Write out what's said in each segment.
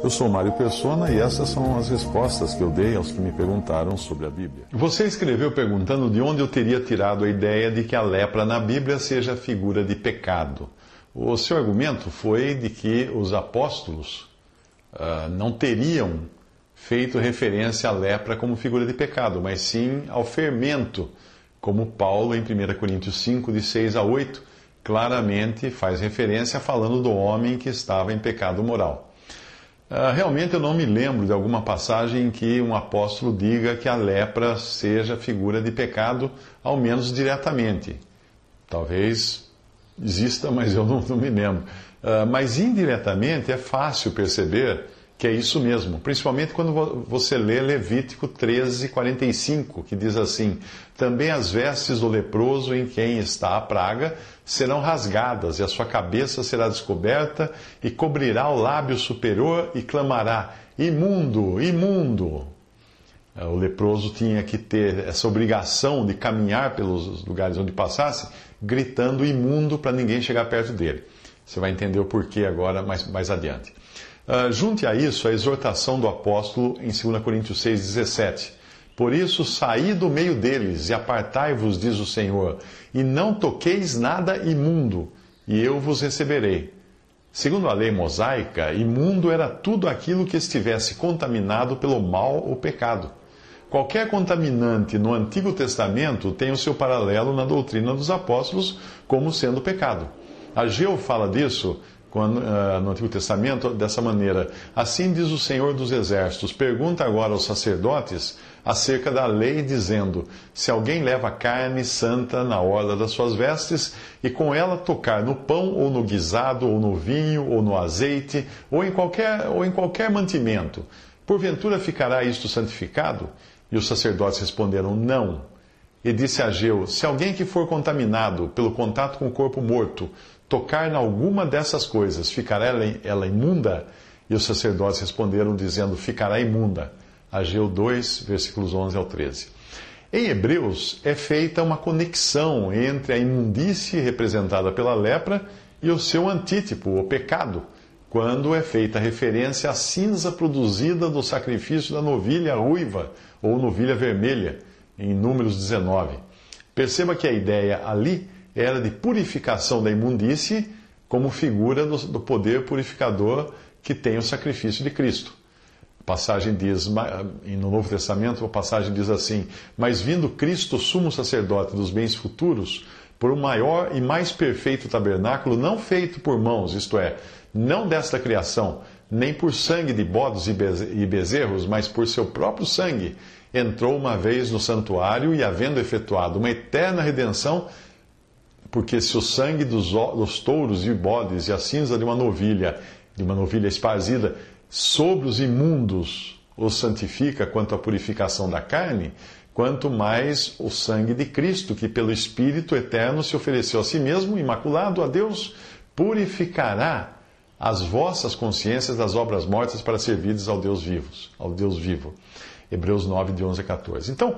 Eu sou Mário Persona e essas são as respostas que eu dei aos que me perguntaram sobre a Bíblia. Você escreveu perguntando de onde eu teria tirado a ideia de que a lepra na Bíblia seja figura de pecado. O seu argumento foi de que os apóstolos uh, não teriam feito referência à lepra como figura de pecado, mas sim ao fermento, como Paulo em 1 Coríntios 5, de 6 a 8, claramente faz referência falando do homem que estava em pecado moral. Uh, realmente eu não me lembro de alguma passagem em que um apóstolo diga que a lepra seja figura de pecado, ao menos diretamente. Talvez exista, mas eu não, não me lembro. Uh, mas indiretamente é fácil perceber que é isso mesmo, principalmente quando você lê Levítico 13, 45, que diz assim: Também as vestes do leproso em quem está a praga serão rasgadas, e a sua cabeça será descoberta, e cobrirá o lábio superior, e clamará: Imundo, imundo. É, o leproso tinha que ter essa obrigação de caminhar pelos lugares onde passasse, gritando imundo para ninguém chegar perto dele. Você vai entender o porquê agora mais, mais adiante. Uh, junte a isso a exortação do apóstolo em 2 Coríntios 6,17. Por isso, saí do meio deles e apartai-vos, diz o Senhor, e não toqueis nada imundo, e eu vos receberei. Segundo a lei mosaica, imundo era tudo aquilo que estivesse contaminado pelo mal ou pecado. Qualquer contaminante no Antigo Testamento tem o seu paralelo na doutrina dos apóstolos como sendo pecado. Ageu fala disso no Antigo Testamento dessa maneira. Assim diz o Senhor dos Exércitos: pergunta agora aos sacerdotes acerca da lei, dizendo: Se alguém leva carne santa na orla das suas vestes, e com ela tocar no pão, ou no guisado, ou no vinho, ou no azeite, ou em qualquer, ou em qualquer mantimento, porventura ficará isto santificado? E os sacerdotes responderam: Não. E disse a Ageu: Se alguém que for contaminado pelo contato com o corpo morto tocar em alguma dessas coisas, ficará ela, imunda? E os sacerdotes responderam, dizendo: Ficará imunda. Ageu 2, versículos 11 ao 13. Em Hebreus é feita uma conexão entre a imundície representada pela lepra e o seu antítipo, o pecado quando é feita referência à cinza produzida do sacrifício da novilha ruiva ou novilha vermelha, em Números 19. Perceba que a ideia ali era de purificação da imundície como figura do, do poder purificador que tem o sacrifício de Cristo. A passagem diz, no Novo Testamento, a passagem diz assim: Mas vindo Cristo, sumo sacerdote dos bens futuros, por um maior e mais perfeito tabernáculo, não feito por mãos, isto é, não desta criação, nem por sangue de bodos e bezerros, mas por seu próprio sangue, entrou uma vez no santuário e, havendo efetuado uma eterna redenção, porque se o sangue dos, dos touros e bodes e a cinza de uma novilha, de uma novilha esparzida, sobre os imundos os santifica quanto à purificação da carne, quanto mais o sangue de Cristo, que pelo Espírito eterno se ofereceu a si mesmo, imaculado a Deus, purificará as vossas consciências das obras mortas para servides ao Deus vivos, ao Deus vivo. Hebreus 9, de 11 a 14. Então,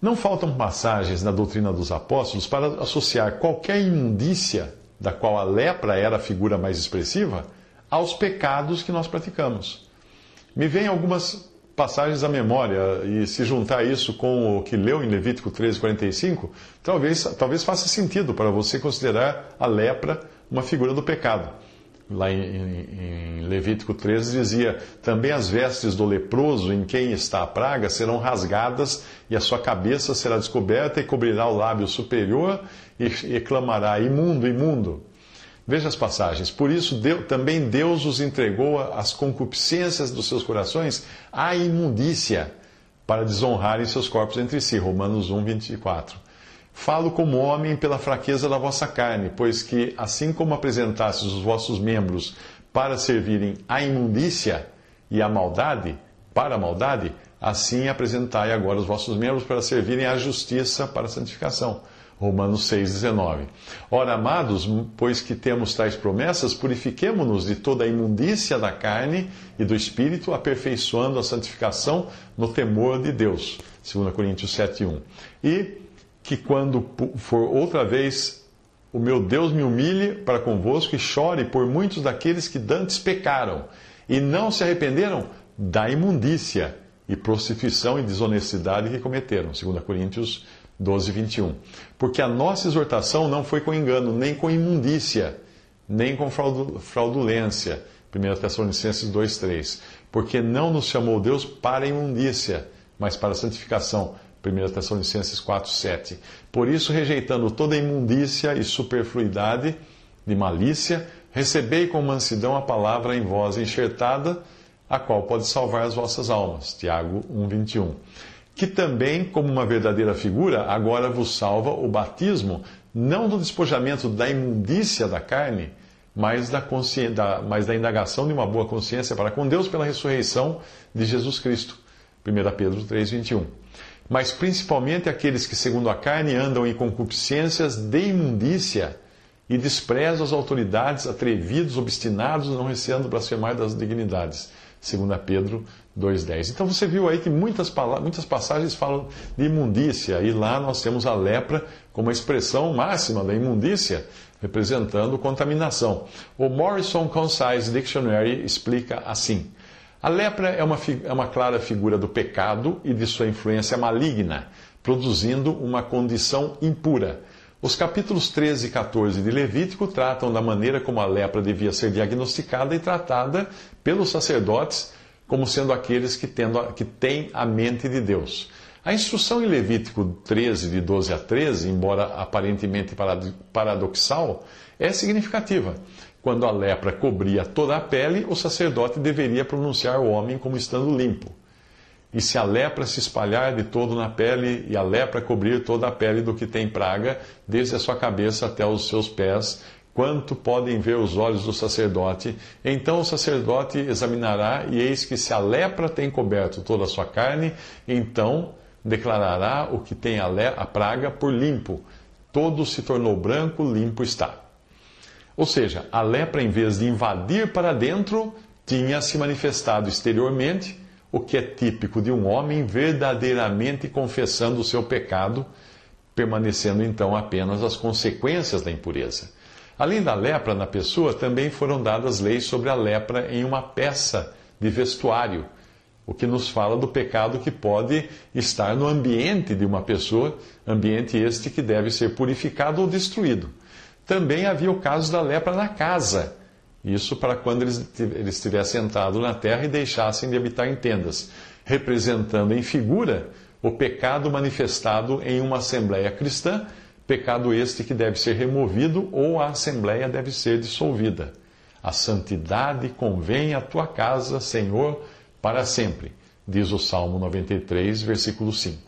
não faltam passagens na doutrina dos apóstolos para associar qualquer imundícia, da qual a lepra era a figura mais expressiva, aos pecados que nós praticamos. Me vêm algumas passagens à memória, e se juntar isso com o que leu em Levítico 13, 45, talvez, talvez faça sentido para você considerar a lepra uma figura do pecado. Lá em, Levítico 13 dizia: Também as vestes do leproso em quem está a praga serão rasgadas, e a sua cabeça será descoberta, e cobrirá o lábio superior, e, e clamará: Imundo, imundo. Veja as passagens. Por isso, Deus, também Deus os entregou às concupiscências dos seus corações, à imundícia, para desonrarem seus corpos entre si. Romanos 1, 24. Falo como homem pela fraqueza da vossa carne, pois que, assim como apresentastes os vossos membros para servirem à imundícia e à maldade, para a maldade, assim apresentai agora os vossos membros para servirem à justiça para a santificação. Romanos 6,19. Ora, amados, pois que temos tais promessas, purifiquemo-nos de toda a imundícia da carne e do espírito, aperfeiçoando a santificação no temor de Deus. 2 Coríntios 7,1. E que quando for outra vez o meu Deus me humilhe para convosco e chore por muitos daqueles que dantes pecaram e não se arrependeram da imundícia e prostituição e desonestidade que cometeram. 2 Coríntios 12, 21. Porque a nossa exortação não foi com engano, nem com imundícia, nem com fraudulência. 1 Tessalonicenses 2, 3. Porque não nos chamou Deus para imundícia, mas para santificação. 1 Tessalonicenses 4, 7. Por isso, rejeitando toda imundícia e superfluidade de malícia, recebei com mansidão a palavra em vós enxertada, a qual pode salvar as vossas almas. Tiago 1, 21 que também, como uma verdadeira figura, agora vos salva o batismo, não do despojamento da imundícia da carne, mas da, da, mas da indagação de uma boa consciência para com Deus pela ressurreição de Jesus Cristo. 1 Pedro 3,21. Mas principalmente aqueles que, segundo a carne, andam em concupiscências de imundícia e desprezam as autoridades, atrevidos, obstinados, não receando blasfemar das dignidades. 2 Pedro 2,10. Então você viu aí que muitas, muitas passagens falam de imundícia, e lá nós temos a lepra como a expressão máxima da imundícia, representando contaminação. O Morrison Concise Dictionary explica assim: a lepra é uma, é uma clara figura do pecado e de sua influência maligna, produzindo uma condição impura. Os capítulos 13 e 14 de Levítico tratam da maneira como a lepra devia ser diagnosticada e tratada pelos sacerdotes como sendo aqueles que, tendo, que têm a mente de Deus. A instrução em Levítico 13, de 12 a 13, embora aparentemente paradoxal, é significativa. Quando a lepra cobria toda a pele, o sacerdote deveria pronunciar o homem como estando limpo. E se a lepra se espalhar de todo na pele, e a lepra cobrir toda a pele do que tem praga, desde a sua cabeça até os seus pés, quanto podem ver os olhos do sacerdote, então o sacerdote examinará, e eis que se a lepra tem coberto toda a sua carne, então declarará o que tem a, a praga por limpo. Todo se tornou branco, limpo está. Ou seja, a lepra, em vez de invadir para dentro, tinha se manifestado exteriormente o que é típico de um homem verdadeiramente confessando o seu pecado, permanecendo então apenas as consequências da impureza. Além da lepra na pessoa, também foram dadas leis sobre a lepra em uma peça de vestuário, o que nos fala do pecado que pode estar no ambiente de uma pessoa, ambiente este que deve ser purificado ou destruído. Também havia o caso da lepra na casa isso para quando eles, estivessem sentado na terra e deixassem de habitar em tendas, representando em figura o pecado manifestado em uma assembleia cristã, pecado este que deve ser removido ou a assembleia deve ser dissolvida. A santidade convém à tua casa, Senhor, para sempre, diz o Salmo 93, versículo 5.